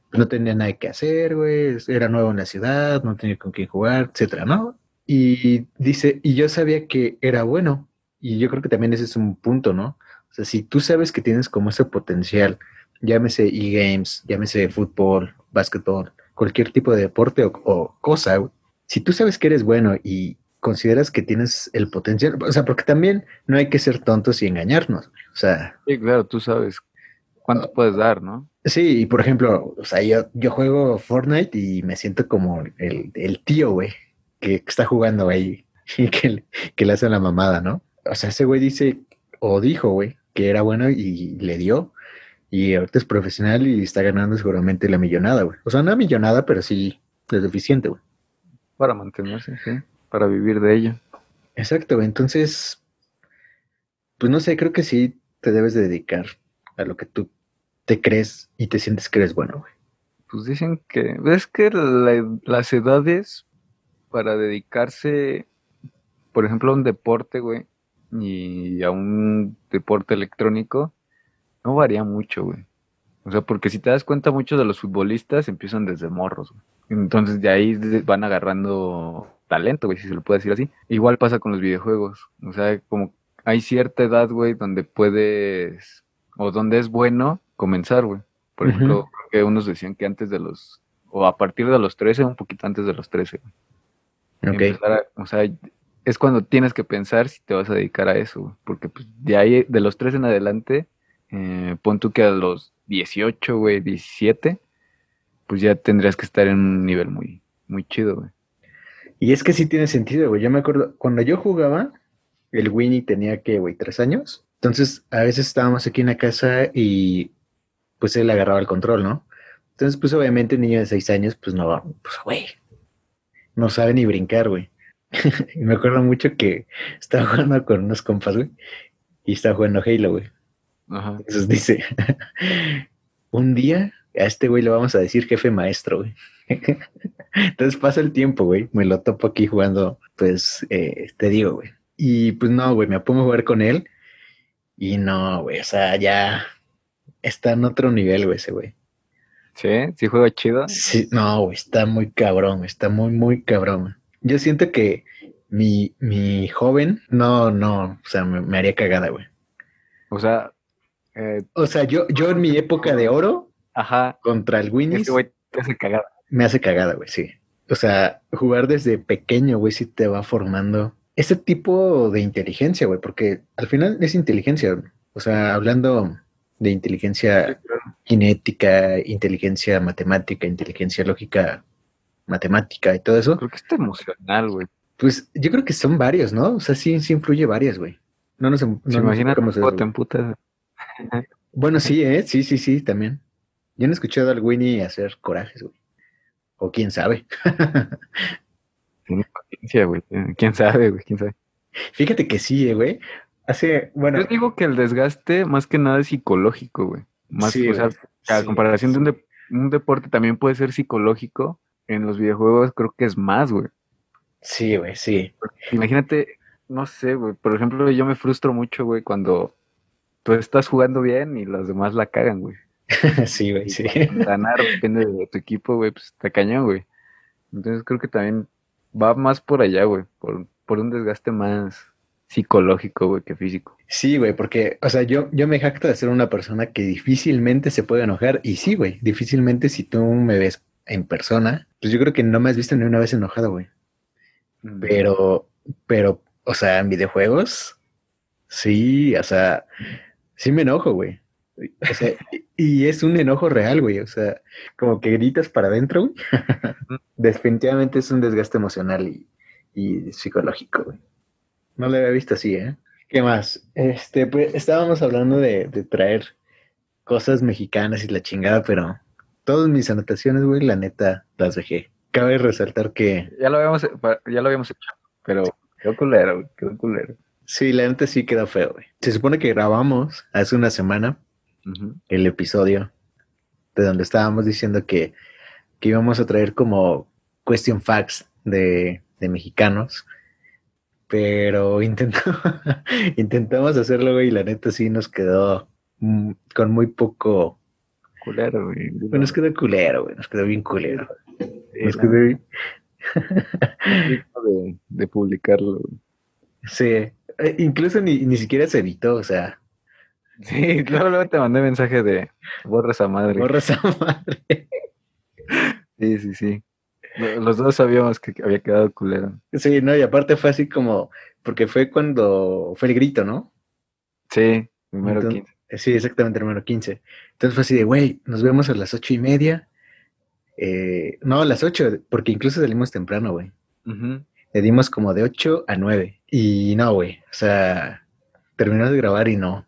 pues, no tenía nada que hacer, güey. Era nuevo en la ciudad, no tenía con quién jugar, etcétera, ¿no? Y dice, y yo sabía que era bueno. Y yo creo que también ese es un punto, ¿no? O sea, si tú sabes que tienes como ese potencial, llámese e-games, llámese fútbol, básquetbol, cualquier tipo de deporte o, o cosa, güey, si tú sabes que eres bueno y consideras que tienes el potencial, o sea, porque también no hay que ser tontos y engañarnos, o sea, Sí, claro, tú sabes cuánto puedes dar, ¿no? sí, y por ejemplo, o sea, yo, yo juego Fortnite y me siento como el, el tío, güey, que está jugando ahí y que, que le hace la mamada, ¿no? O sea, ese güey dice, o dijo, güey, que era bueno y le dio. Y ahorita es profesional y está ganando seguramente la millonada, güey. O sea, no millonada, pero sí es suficiente, güey. Para mantenerse, sí. Para vivir de ello. Exacto, güey. Entonces, pues no sé, creo que sí te debes de dedicar a lo que tú te crees y te sientes que eres bueno, güey. Pues dicen que. Es que la- las edades para dedicarse, por ejemplo, a un deporte, güey, y a un deporte electrónico, no varía mucho, güey. O sea, porque si te das cuenta, muchos de los futbolistas empiezan desde morros, güey. Entonces de ahí van agarrando talento, güey, si se lo puede decir así. Igual pasa con los videojuegos. O sea, como hay cierta edad, güey, donde puedes, o donde es bueno comenzar, güey. Por ejemplo, creo que unos decían que antes de los, o a partir de los 13, un poquito antes de los 13. güey. Ok. Empezar a- o sea, es cuando tienes que pensar si te vas a dedicar a eso, porque pues, de ahí, de los 3 en adelante, eh, pon tú que a los 18, güey, 17, pues ya tendrías que estar en un nivel muy, muy chido, güey. Y es que sí tiene sentido, güey. Yo me acuerdo, cuando yo jugaba, el Winnie tenía que, güey, tres años. Entonces, a veces estábamos aquí en la casa y pues él agarraba el control, ¿no? Entonces, pues obviamente un niño de seis años, pues no, pues güey, no sabe ni brincar, güey. me acuerdo mucho que estaba jugando con unos compas, güey, y estaba jugando Halo, güey. Ajá. Entonces dice, un día a este güey le vamos a decir jefe maestro, güey. Entonces pasa el tiempo, güey. Me lo topo aquí jugando, pues, eh, te digo, güey. Y pues no, güey, me pongo a jugar con él. Y no, güey, o sea, ya está en otro nivel, güey, ese güey. ¿Sí? ¿Sí juega chido? Sí, no, güey, está muy cabrón, está muy, muy cabrón. Yo siento que mi, mi joven, no, no, o sea, me, me haría cagada, güey. O sea, eh, O sea, yo, yo en mi época de oro ajá. contra el Winnie's Ese güey te hace cagar. me hace cagada, güey, sí. O sea, jugar desde pequeño, güey, sí te va formando ese tipo de inteligencia, güey, porque al final es inteligencia. güey. O sea, hablando de inteligencia cinética, inteligencia matemática, inteligencia lógica matemática y todo eso, Creo que está emocional, güey. pues yo creo que son varios, ¿no? O sea, sí, sí influye varias, güey. No nos, no ¿Se cómo güey. emputas? Bueno, sí, ¿eh? Sí, sí, sí, también. Yo no he escuchado al Winnie hacer corajes, güey. O quién sabe. Tiene paciencia, güey. ¿Quién sabe, güey? ¿Quién sabe? Fíjate que sí, eh, güey. Hace, bueno, Yo digo que el desgaste más que nada es psicológico, güey. Más, Sí, o sea, a Sí, comparación de un, sí. de- un deporte también puede ser psicológico. En los videojuegos creo que es más, güey. Sí, güey, sí. Imagínate, no sé, güey. Por ejemplo, yo me frustro mucho, güey, cuando tú estás jugando bien y los demás la cagan, güey. sí, güey, sí. Ganar depende de tu equipo, güey, pues está cañón, güey. Entonces creo que también va más por allá, güey, por, por un desgaste más psicológico, güey, que físico. Sí, güey, porque, o sea, yo, yo me jacto de ser una persona que difícilmente se puede enojar. Y sí, güey, difícilmente si tú me ves en persona, pues yo creo que no me has visto ni una vez enojado, güey. Pero, pero, o sea, en videojuegos, sí, o sea, sí me enojo, güey. O sea, y, y es un enojo real, güey. O sea, como que gritas para adentro, güey. Definitivamente es un desgaste emocional y, y psicológico, güey. No lo había visto así, ¿eh? ¿Qué más? Este, pues estábamos hablando de, de traer cosas mexicanas y la chingada, pero todas mis anotaciones, güey, la neta, las dejé. Cabe resaltar que Ya lo habíamos, ya lo habíamos hecho, pero quedó culero, güey, quedó culero. Sí, la neta sí quedó feo, güey. Se supone que grabamos hace una semana el episodio de donde estábamos diciendo que, que íbamos a traer como question facts de, de mexicanos, pero intentó, intentamos hacerlo, güey, y la neta sí nos quedó mm, con muy poco, Culero, güey. bueno, nos quedó culero, güey, nos quedó bien culero. Sí, Nos no, quedó bien- de, de publicarlo. güey. sí, eh, incluso ni, ni siquiera se editó, o sea, Sí, luego, luego te mandé mensaje de borra esa madre. borra esa madre. Sí, sí, sí. Lo- Los dos sabíamos que había quedado culero. Sí, no, y aparte fue así como, porque fue cuando fue el grito, ¿no? Sí, primero Entonces- 15. Sí, exactamente, número 15. Entonces fue así de, güey, nos vemos a las ocho y media. Eh, no, a las ocho, porque incluso salimos temprano, güey. Le dimos como de 8 a 9. Y no, güey, o sea, terminamos de grabar y no.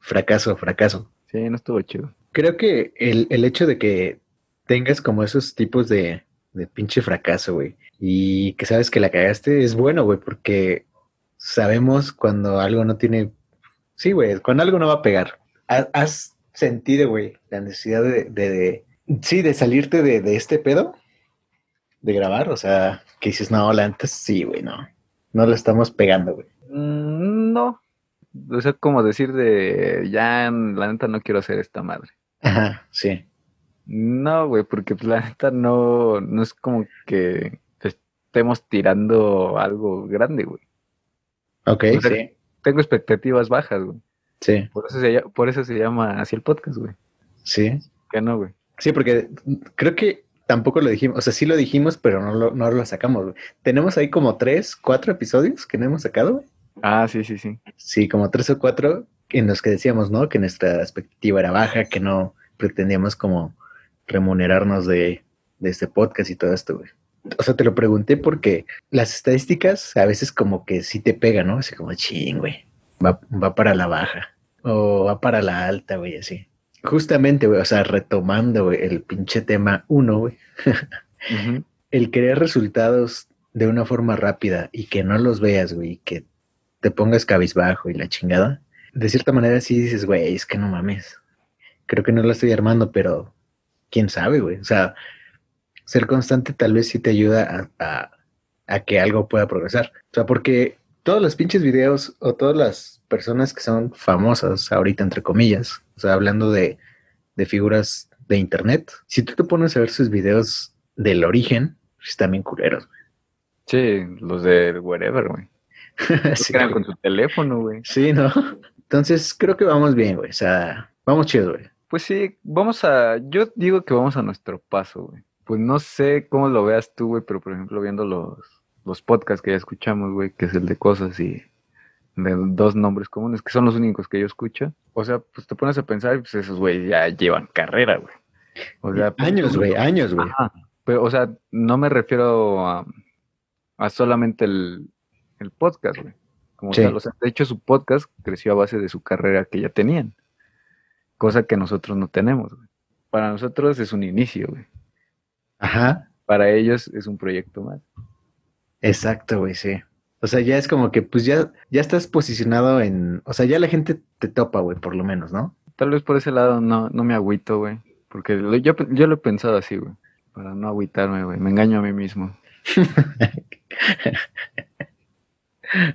Fracaso, fracaso. Sí, no estuvo chido. Creo que el, el hecho de que tengas como esos tipos de, de pinche fracaso, güey, y que sabes que la cagaste, es bueno, güey, porque sabemos cuando algo no tiene... Sí, güey, cuando algo no va a pegar. ¿Has, sentido, güey, la necesidad de, de, de- Sí, de salirte de, de este pedo? De grabar, o sea, que dices, no, la antes sí, güey, no. No lo estamos pegando, güey. Mm, no. O sea, como decir de, ya, la neta no quiero hacer esta madre. Ajá, sí. No, güey, porque pues, la neta no, no es como que estemos tirando algo grande, güey. Ok, O sea, sí. Tengo expectativas bajas, güey. Sí, Por eso se, lla- por eso se llama así el podcast, güey. sí. Que no, güey. Sí, porque creo que tampoco lo dijimos, o sea, sí lo dijimos, pero no lo, no lo sacamos, güey. Tenemos ahí como tres, cuatro episodios que no hemos sacado, güey. Ah, sí, sí, sí. Sí, como tres o cuatro en los que decíamos, ¿no? Que nuestra expectativa era baja, que no pretendíamos como remunerarnos de, de este podcast y todo esto, güey. O sea, te lo pregunté porque las estadísticas a veces como que sí te pegan, ¿no? Así como, ching, güey, va, va para la baja o va para la alta, güey, así. Justamente, güey, o sea, retomando, güey, el pinche tema uno, güey, el querer resultados de una forma rápida y que no los veas, güey, que te pongas cabizbajo y la chingada, de cierta manera sí dices, güey, es que no mames. Creo que no lo estoy armando, pero quién sabe, güey. O sea, ser constante tal vez sí te ayuda a, a- a que algo pueda progresar. O sea, porque todos los pinches videos o todas las personas que son famosas ahorita, entre comillas, o sea, hablando de, de figuras de internet, si tú te pones a ver sus videos del origen, pues están bien culeros, güey. Sí, los de wherever, güey. sí, eran con su teléfono, güey. Sí, ¿no? Entonces creo que vamos bien, güey. O sea, vamos chido, güey. Pues sí, vamos a, yo digo que vamos a nuestro paso, güey. Pues no sé cómo lo veas tú, güey, pero por ejemplo viendo los, los podcasts que ya escuchamos, güey, que es el de cosas y de dos nombres comunes, que son los únicos que yo escucho. O sea, pues te pones a pensar y pues esos, güey, ya llevan carrera, güey. O sea, pues, Años, güey, años, güey. Pero, o sea, no me refiero a, a solamente el, el podcast, güey. Como Sí. tal, o sea, de hecho su podcast creció a base de su carrera que ya tenían. Cosa que nosotros no tenemos, güey. Para nosotros es un inicio, güey. Ajá. Para ellos es un proyecto más. Exacto, güey, sí. O sea, ya es como que, pues ya, ya estás posicionado en. O sea, ya la gente te topa, güey, por lo menos, ¿no? Tal vez por ese lado no, no me agüito, güey. Porque lo- yo, yo lo he pensado así, güey. Para no agüitarme, güey. Me engaño a mí mismo.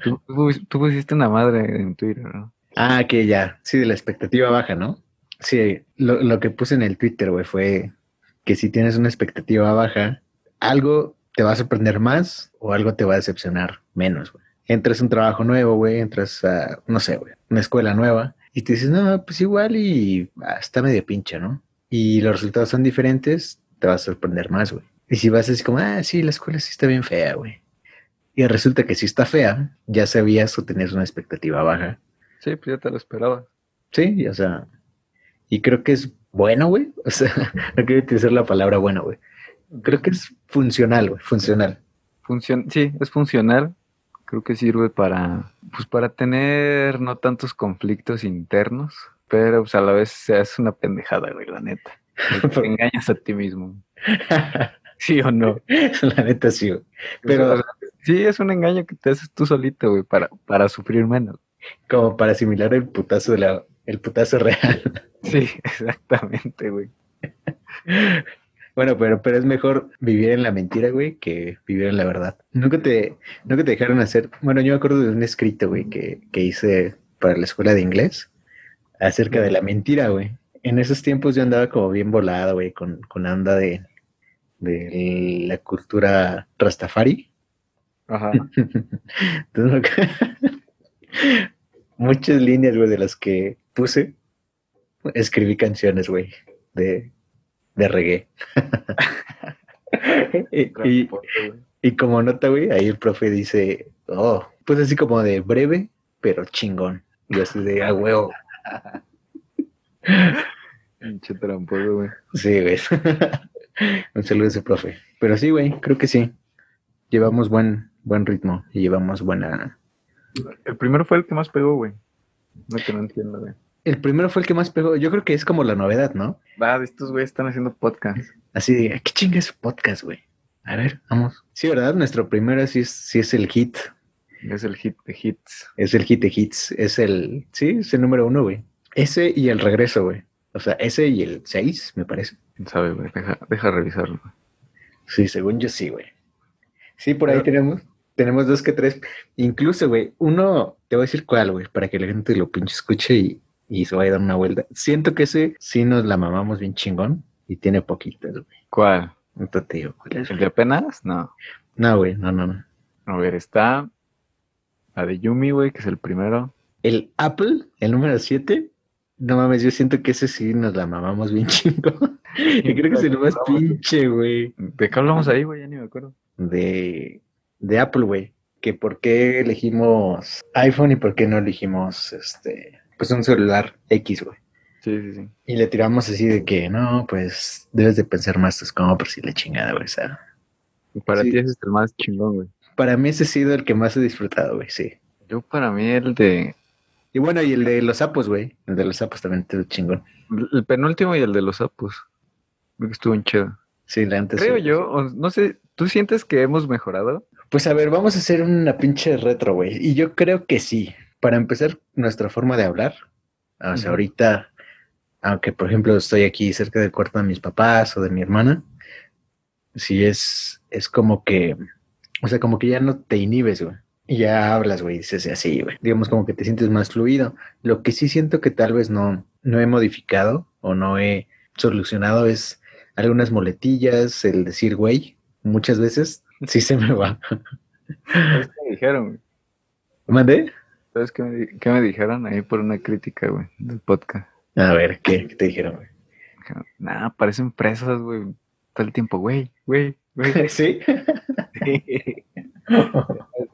Tú, tú pus- tú pusiste una madre en Twitter, ¿no? Ah, que ya. Sí, de la expectativa baja, ¿no? Sí, lo, lo que puse en el Twitter, güey, fue que si tienes una expectativa baja, algo te va a sorprender más o algo te va a decepcionar menos, güey. Entras a un trabajo nuevo, güey, entras a, no sé, güey, una escuela nueva y te dices, no, pues igual y ah, está medio pinche, ¿no? Y los resultados son diferentes, te va a sorprender más, güey. Y si vas así como, ah, sí, la escuela sí está bien fea, güey. Y resulta que si está fea, ya sabías o tenías una expectativa baja. Sí, pues ya te lo esperaba. Sí, o sea, y creo que es bueno, güey. O sea, no quiero utilizar la palabra bueno, güey. Creo que es funcional, güey, funcional. Funcion sí, es funcional. Creo que sirve para, pues para tener no tantos conflictos internos, pero pues a la vez se hace una pendejada, güey, la neta. Te engañas a ti mismo. ¿Sí o no? la neta sí, güey. Pero- O sea, sí, es un engaño que te haces tú solito, güey, para, para sufrir menos. Como para asimilar el putazo de la, el putazo real. Sí, exactamente, güey. Bueno, pero, pero es mejor vivir en la mentira, güey, que vivir en la verdad. Nunca te, nunca te dejaron hacer. Bueno, yo me acuerdo de un escrito, güey, que, que hice para la escuela de inglés acerca de la mentira, güey. En esos tiempos yo andaba como bien volado, güey, con, con la onda de, de la cultura rastafari. Ajá. Entonces, muchas líneas, güey, de las que puse, escribí canciones, güey, de, de reggae. y, y- y como nota, güey, ahí el profe dice, oh, pues así como de breve, pero chingón. Y así de, ah, huevo. Pinche tramposo, güey. Sí, güey. Un saludo a ese profe. Pero sí, güey, creo que sí. Llevamos buen, buen ritmo y llevamos buena... El primero fue el que más pegó, güey. No que no entiendo, güey. El primero fue el que más pegó. Yo creo que es como la novedad, ¿no? Va, estos güeyes están haciendo podcast. Así de, ¿qué chinga es podcast, güey? A ver, vamos. Sí, ¿verdad? Nuestro primero sí es, sí es el hit. Es el hit de hits. Es el hit de hits. Es el, sí, es el número uno, güey. Ese y el regreso, güey. O sea, ese y el seis, me parece. ¿Quién sabe, güey? Deja, deja revisarlo. güey. Sí, según yo sí, güey. Sí, por ahí Pero- tenemos, tenemos dos que tres. Incluso, güey, uno, te voy a decir cuál, güey, para que la gente lo pinche escuche y, y se vaya a dar una vuelta. Siento que ese sí nos la mamamos bien chingón y tiene poquitas, güey. ¿Cuál? Entonces te digo, ¿cuál es? ¿El de apenas? No. No, güey, no, no, no. A ver, está la de Yumi, güey, que es el primero. El Apple, el número 7, no mames, yo siento que ese sí nos la mamamos bien chingón. Y creo que es el más pinche, güey, ¿De qué hablamos ahí, güey? Ya ni me acuerdo. de, de Apple, güey. Que por qué elegimos iPhone y por qué no elegimos, este, pues un celular X, güey. Sí, sí, sí. Y le tiramos así de que, no, pues debes de pensar más tus compras y la chingada, güey. O sea, Y para Sí. ti ese es el más chingón, güey. para mí ese ha sido el que más he disfrutado, güey, sí. Yo para mí el de... Y bueno, y el de los sapos, güey. El de los sapos también estuvo chingón. El penúltimo y el de los sapos. Creo que estuvo en chido. Sí, la antes. Creo yo, no sé, ¿tú sientes que hemos mejorado? Pues a ver, vamos a hacer una pinche retro, güey. Y yo creo que sí. Para empezar, nuestra forma de hablar. O sea, ahorita, aunque por ejemplo estoy aquí cerca del cuarto de mis papás o de mi hermana, sí es, es como que, o sea, como que ya no te inhibes, güey. y ya hablas, güey, dices así, güey. Digamos como que te sientes más fluido. Lo que sí siento que tal vez no, no he modificado o no he solucionado es algunas moletillas, el decir güey, muchas veces sí se me va. ¿Sabes qué me dijeron? güey? ¿Mandé? ¿Sabes qué me, qué me dijeron ahí por una crítica, güey, del podcast? A ver, ¿qué, ¿Qué te dijeron, güey? Nah, parecen presas, güey. Todo el tiempo, güey, güey, güey. ¿Sí?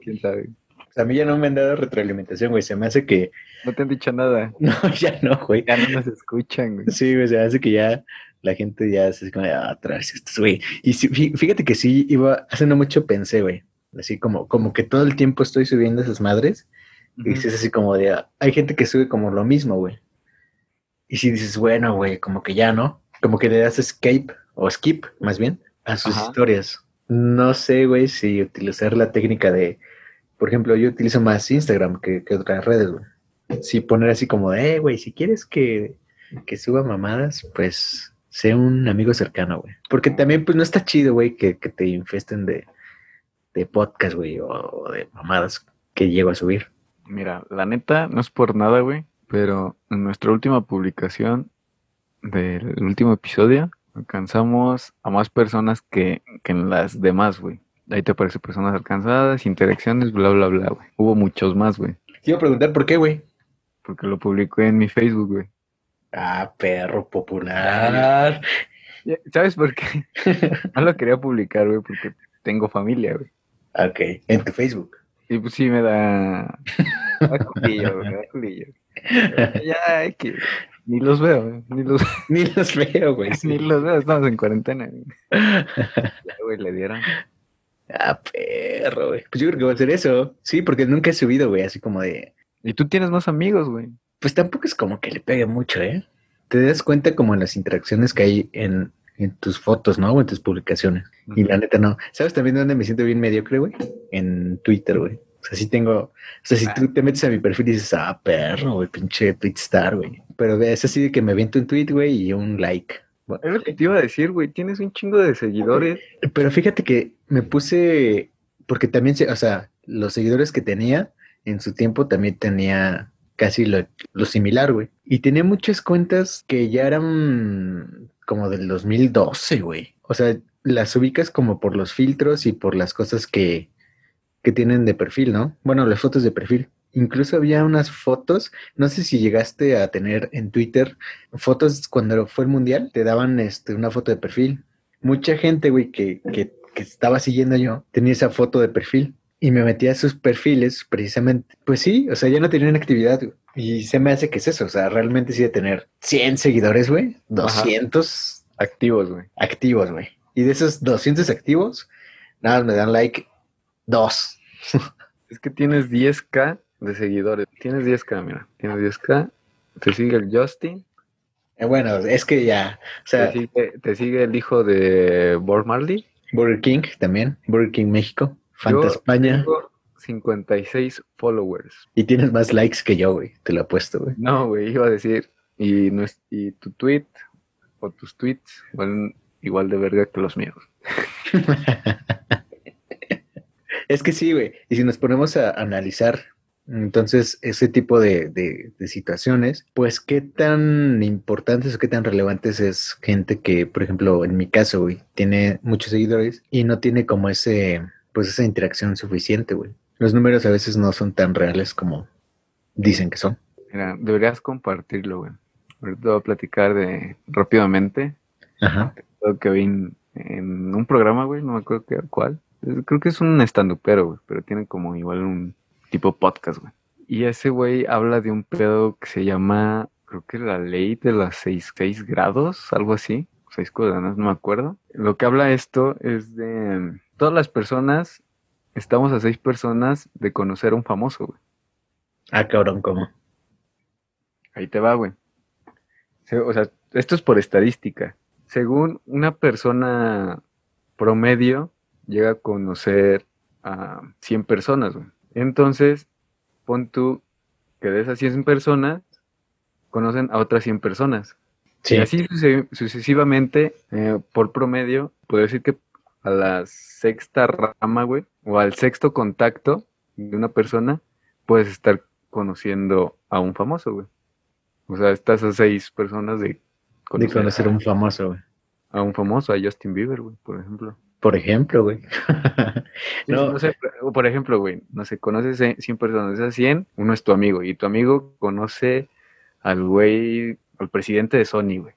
¿Quién sabe? A mí ya no me han dado retroalimentación, güey. Se me hace que... No te han dicho nada. No, ya no, güey. Ya no nos escuchan, güey. Sí, güey, se me hace que ya la gente ya se como, ah, estos, güey. Y fí- fíjate que sí, iba, hace no mucho pensé, güey. Así como, como que todo el tiempo estoy subiendo esas madres. Y dices así como de, ah, hay gente que sube como lo mismo, güey. Y si dices, bueno, güey, como que ya, ¿no? Como que le das escape, o skip, más bien, a sus Ajá. historias. No sé, güey, si utilizar la técnica de, por ejemplo, yo utilizo más Instagram que, que otras redes, güey. Si poner así como, de, eh, güey, si quieres que, que suba mamadas, pues sé un amigo cercano, güey. Porque también, pues no está chido, güey, que, que te infesten de, de podcast, güey, o, de mamadas que llego a subir. Mira, la neta, no es por nada, güey, pero en nuestra última publicación del último episodio alcanzamos a más personas que, que en las demás, güey. Ahí te aparece personas alcanzadas, interacciones, bla, bla, bla, güey. Hubo muchos más, güey, Te iba a preguntar por qué, güey. porque lo publicó en mi Facebook, güey. Ah, perro popular. ¿Sabes por qué? No lo quería publicar, güey, porque tengo familia, güey. Ok, en tu Facebook. Y pues sí me da... Me da culillo, güey, me da culillo. Ya, hay que... Ni los veo, güey, ni los, Ni los veo, güey. sí. ni los veo, estamos en cuarentena, güey. Ya, güey, le dieron. ah, perro, güey. Pues yo creo que va a ser eso. Sí, porque nunca he subido, güey, así como de... Y tú tienes más amigos, güey. Pues tampoco es como que le pegue mucho, ¿eh? Te das cuenta como en las interacciones que hay en, en tus fotos, ¿no? O en tus publicaciones. Y la neta no. ¿Sabes también dónde me siento bien mediocre, güey? En Twitter, güey. O sea, sí tengo. O sea, si tú te metes a mi perfil y dices, ah, perro, güey, pinche tweet star, güey. Pero es así de que me viento un tweet, güey, y un like. Bueno, Es lo que te iba a decir, güey. Tienes un chingo de seguidores. Pero fíjate que me puse. Porque también, o sea, los seguidores que tenía en su tiempo también tenía casi lo, lo similar, güey. Y tenía muchas cuentas que ya eran como del 2012, güey. O sea, las ubicas como por los filtros y por las cosas que, que tienen de perfil, ¿no? Bueno, las fotos de perfil. Incluso había unas fotos, no sé si llegaste a tener en Twitter fotos cuando fue el mundial, te daban este, una foto de perfil. Mucha gente, güey, que, que, que estaba siguiendo yo, tenía esa foto de perfil y me metía a sus perfiles precisamente. Pues sí, o sea, ya no tenían actividad güey. y se me hace que es eso, o sea, realmente sí de tener 100 seguidores, güey, 200 Activos, güey. activos, güey. Y de esos 200 activos, nada, me dan like dos. Es que tienes 10k de seguidores. Tienes 10k, mira. Tienes 10k. Te sigue el Justin. Eh, Bueno, es que ya, o sea, Te sigue, te sigue el hijo de Bob Marley. Burger King también, Burger King México, Fanta Yo Tengo 56 followers. y tienes más likes que yo, güey, te lo apuesto, güey. No, güey, iba a decir. Y, no es- y tu tweet o tus tweets valen igual de verga que los míos. Es que sí, güey. Y si nos ponemos a analizar, entonces, ese tipo de, de- de situaciones, pues, ¿qué tan importantes o qué tan relevantes es gente que, por ejemplo, en mi caso, güey, tiene muchos seguidores y no tiene como ese, pues, esa interacción suficiente, güey? Los números a veces no son tan reales como dicen que son. Mira, deberías compartirlo, güey. Ahorita voy a platicar de rápidamente Ajá. lo que vi en, en un programa, güey, no me acuerdo qué, cuál. Es- Creo que es un estandupero, güey, pero tiene como igual un tipo podcast, güey. Y ese güey habla de un pedo que se llama, creo que la ley de las seis, seis grados, algo así, seis coordenadas, no me acuerdo. Lo que habla esto es de todas las personas, estamos a seis personas de conocer a un famoso, güey. Ah, cabrón, ¿cómo? Ahí te va, güey. O sea, esto es por estadística. Según una persona promedio, llega a conocer a 100 personas, güey. Entonces, pon tú que de esas 100 personas, conocen a otras 100 personas. Sí. Y así suce- sucesivamente, eh, por promedio, puedo decir que a la sexta rama, güey, o al sexto contacto, de una persona, puedes estar conociendo a un famoso, güey. O sea, estás a seis personas de De conocer a un famoso, güey. a un famoso, a Justin Bieber, güey, por ejemplo. Por ejemplo, güey. No. no sé, o por ejemplo, güey, no sé, conoces a 100 personas, esas 100, uno es tu amigo, y tu amigo conoce al güey, al presidente de Sony, güey,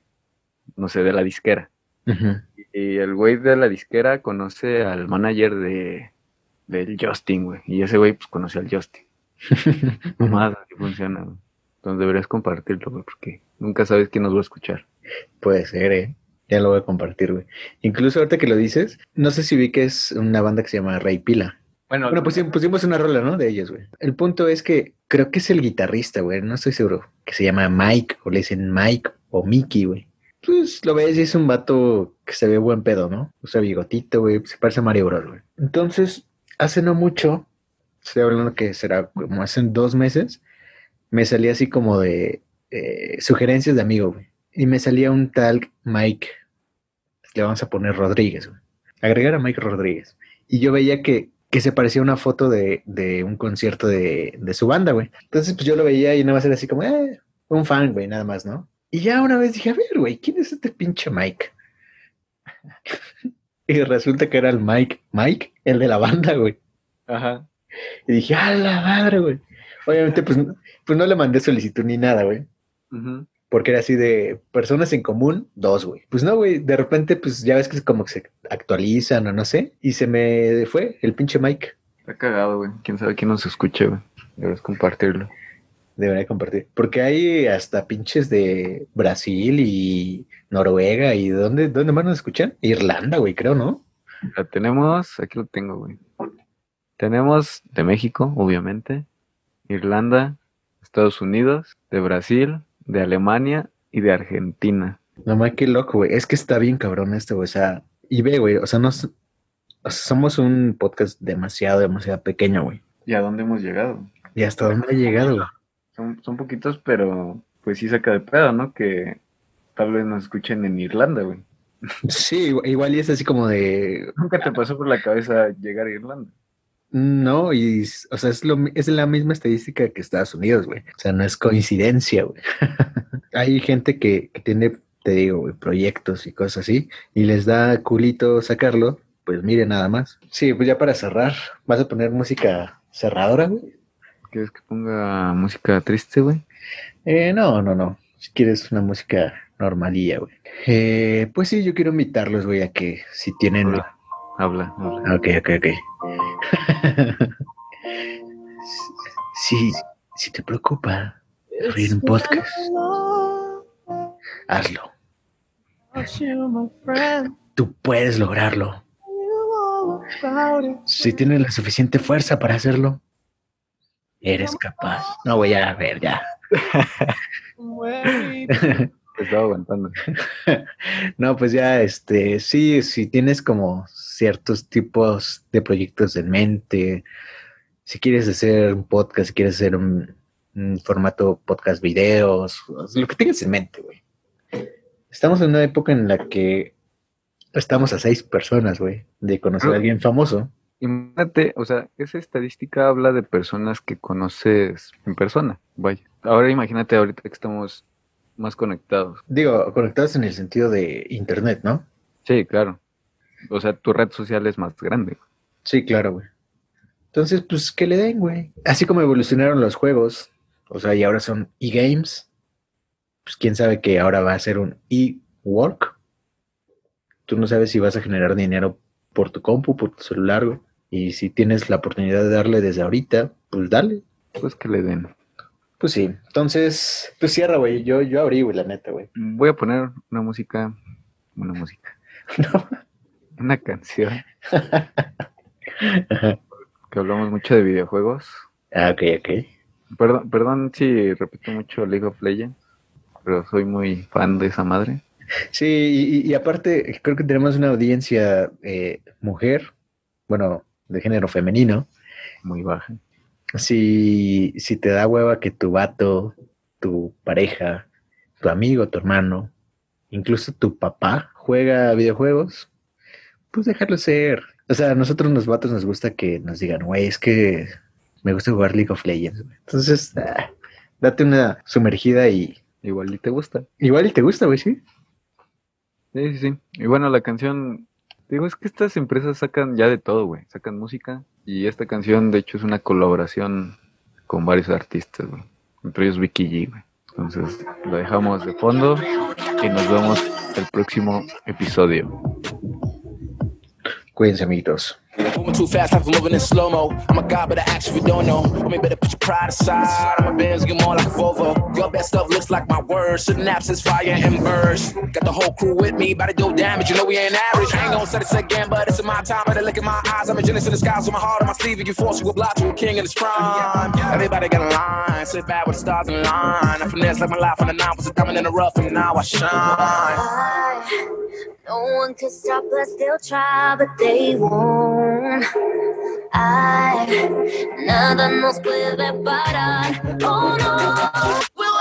no sé, de la disquera. Ujú. Y el güey de la disquera conoce al manager de del Justin, güey, y ese güey pues conoce al Justin. Más así funciona, güey. Entonces deberías compartirlo, güey, porque nunca sabes quién nos va a escuchar. Puede ser, ¿eh? Ya lo voy a compartir, güey. Incluso ahorita que lo dices, no sé si vi que es una banda que se llama Rey Pila. Bueno, Bueno, pues pusimos una rola, ¿no? De ellos, güey. El punto es que creo que es el guitarrista, güey. No estoy seguro. Que se llama Mike, o le dicen Mike o Mickey, güey. Pues lo ves y es un vato que se ve buen pedo, ¿no? Usa bigotito, güey. Se parece a Mario Bros, güey. Entonces, hace no mucho, estoy hablando que será como hace dos meses, me salía así como de eh, sugerencias de amigo, güey. Y me salía un tal Mike, le vamos a poner Rodríguez, güey. Agregar a Mike Rodríguez. Y yo veía que, que se parecía una foto de, de un concierto de, de su banda, güey. Entonces, pues yo lo veía y nada más era así como, eh, un fan, güey, nada más, ¿no? Y ya una vez dije, a ver, güey, ¿quién es este pinche Mike? y resulta que era el Mike, Mike, el de la banda, güey. Ajá. Y dije, a la madre, güey. Obviamente, pues, no- pues no le mandé solicitud ni nada, güey. ujú. Porque era así de personas en común, dos, güey. Pues no, güey, de repente, pues ya ves que es como que se actualizan o no sé. Y se me fue el pinche Mike. Está cagado, güey. Quién sabe quién nos escuche, güey. Deberías compartirlo. Debería compartir. Porque hay hasta pinches de Brasil y Noruega y ¿dónde, dónde más nos escuchan? Irlanda, güey, creo, ¿no? La tenemos, aquí lo tengo, güey. Tenemos de México, obviamente, Irlanda, Estados Unidos, de Brasil, de Alemania y de Argentina. No mames, qué loco, güey. Es que está bien cabrón esto, güey. O sea, y ve, güey, o sea, nos, o sea, somos un podcast demasiado, demasiado pequeño, güey. ¿Y a dónde hemos llegado? ¿Y hasta dónde ha llegado, güey? Son, son poquitos, pero pues sí saca de pedo, ¿no? Que tal vez nos escuchen en Irlanda, güey. Sí, igual- y es así como de, Nunca te pasó por la cabeza llegar a Irlanda. No, y, o sea, es, lo, es la misma estadística que Estados Unidos, güey. O sea, no es coincidencia, güey. Hay gente que, que tiene, te digo, güey, proyectos y cosas así, y les da culito sacarlo, pues mire nada más. Sí, pues ya para cerrar, ¿vas a poner música cerradora, güey? ¿Quieres que ponga música triste, güey? Eh, no, no, no. Si quieres una música normalilla, güey. Eh, pues sí, yo quiero invitarlos, güey, a que si tienen... Habla, habla, habla. Ok, ok, ok. si, si te preocupa abrir un podcast, hazlo. Tú puedes lograrlo. Si tienes la suficiente fuerza para hacerlo, eres capaz. No voy a ver ya. Te estaba aguantando. No, pues ya, este, sí, si tienes como ciertos tipos de proyectos en mente, si quieres hacer un podcast, si quieres hacer un, un formato podcast videos, lo que tengas en mente, güey. Estamos en una época en la que estamos a seis personas, güey, de conocer a alguien famoso. Imagínate, o sea, esa estadística habla de personas que conoces en persona. Vaya. Ahora imagínate ahorita que estamos más conectados. Digo, conectados en el sentido de internet, ¿no? Sí, claro. O sea, tu red social es más grande. Sí, claro, güey. Entonces, pues que le den, güey. Así como evolucionaron los juegos, o sea, y ahora son e-games, pues quién sabe que ahora va a ser un e-work. Tú no sabes si vas a generar dinero por tu compu, por tu celular, güey. Y si tienes la oportunidad de darle desde ahorita, pues dale. Pues que le den. Pues sí. Entonces, pues cierra, güey. Yo, yo abrí, güey, la neta, güey. Voy a poner una música. Una música. No. Una canción que hablamos mucho de videojuegos. ah, ok, ok. Perdón, perdón si repito mucho League of Legends, pero soy muy fan de esa madre. Sí, y, y- y aparte, creo que tenemos una audiencia eh, mujer, bueno, de género femenino. Muy baja. Si, si te da hueva que tu vato, tu pareja, tu amigo, tu hermano, incluso tu papá juega videojuegos, pues déjalo ser. O sea, a nosotros los vatos nos gusta que nos digan, güey, es que Me gusta jugar League of Legends. Entonces, ah, date una sumergida y Igual y te gusta. igual y te gusta, güey, sí. Sí, sí, sí. Y bueno, la canción, digo, es que estas empresas sacan ya de todo, güey. Sacan música y esta canción, de hecho, es una colaboración con varios artistas, güey. Entre ellos Vicky G, güey. Entonces, lo dejamos de fondo y nos vemos el próximo episodio. Cuídense, amiguitos. Moving too fast, life is moving in slow mo. I'm a god, but I act if you don't know. Homie, better put your pride aside. I'm a Benz, get more like a Volvo. Your best stuff looks like my words. Synapses, fire and burst. Got the whole crew with me, about to do damage. You know we ain't average. I ain't gonna say this again, but it's in my time. Better look in my eyes. I'm a genius in the skies with my heart on my sleeve. You can force you a block to a king in his prime. Everybody got a line. Sit back with the stars in line. I finesse like my life on the nine was a diamond in the rough, and now I shine. No one can stop us, they'll try, but they won't. I, nada nos puede parar. Oh no, we're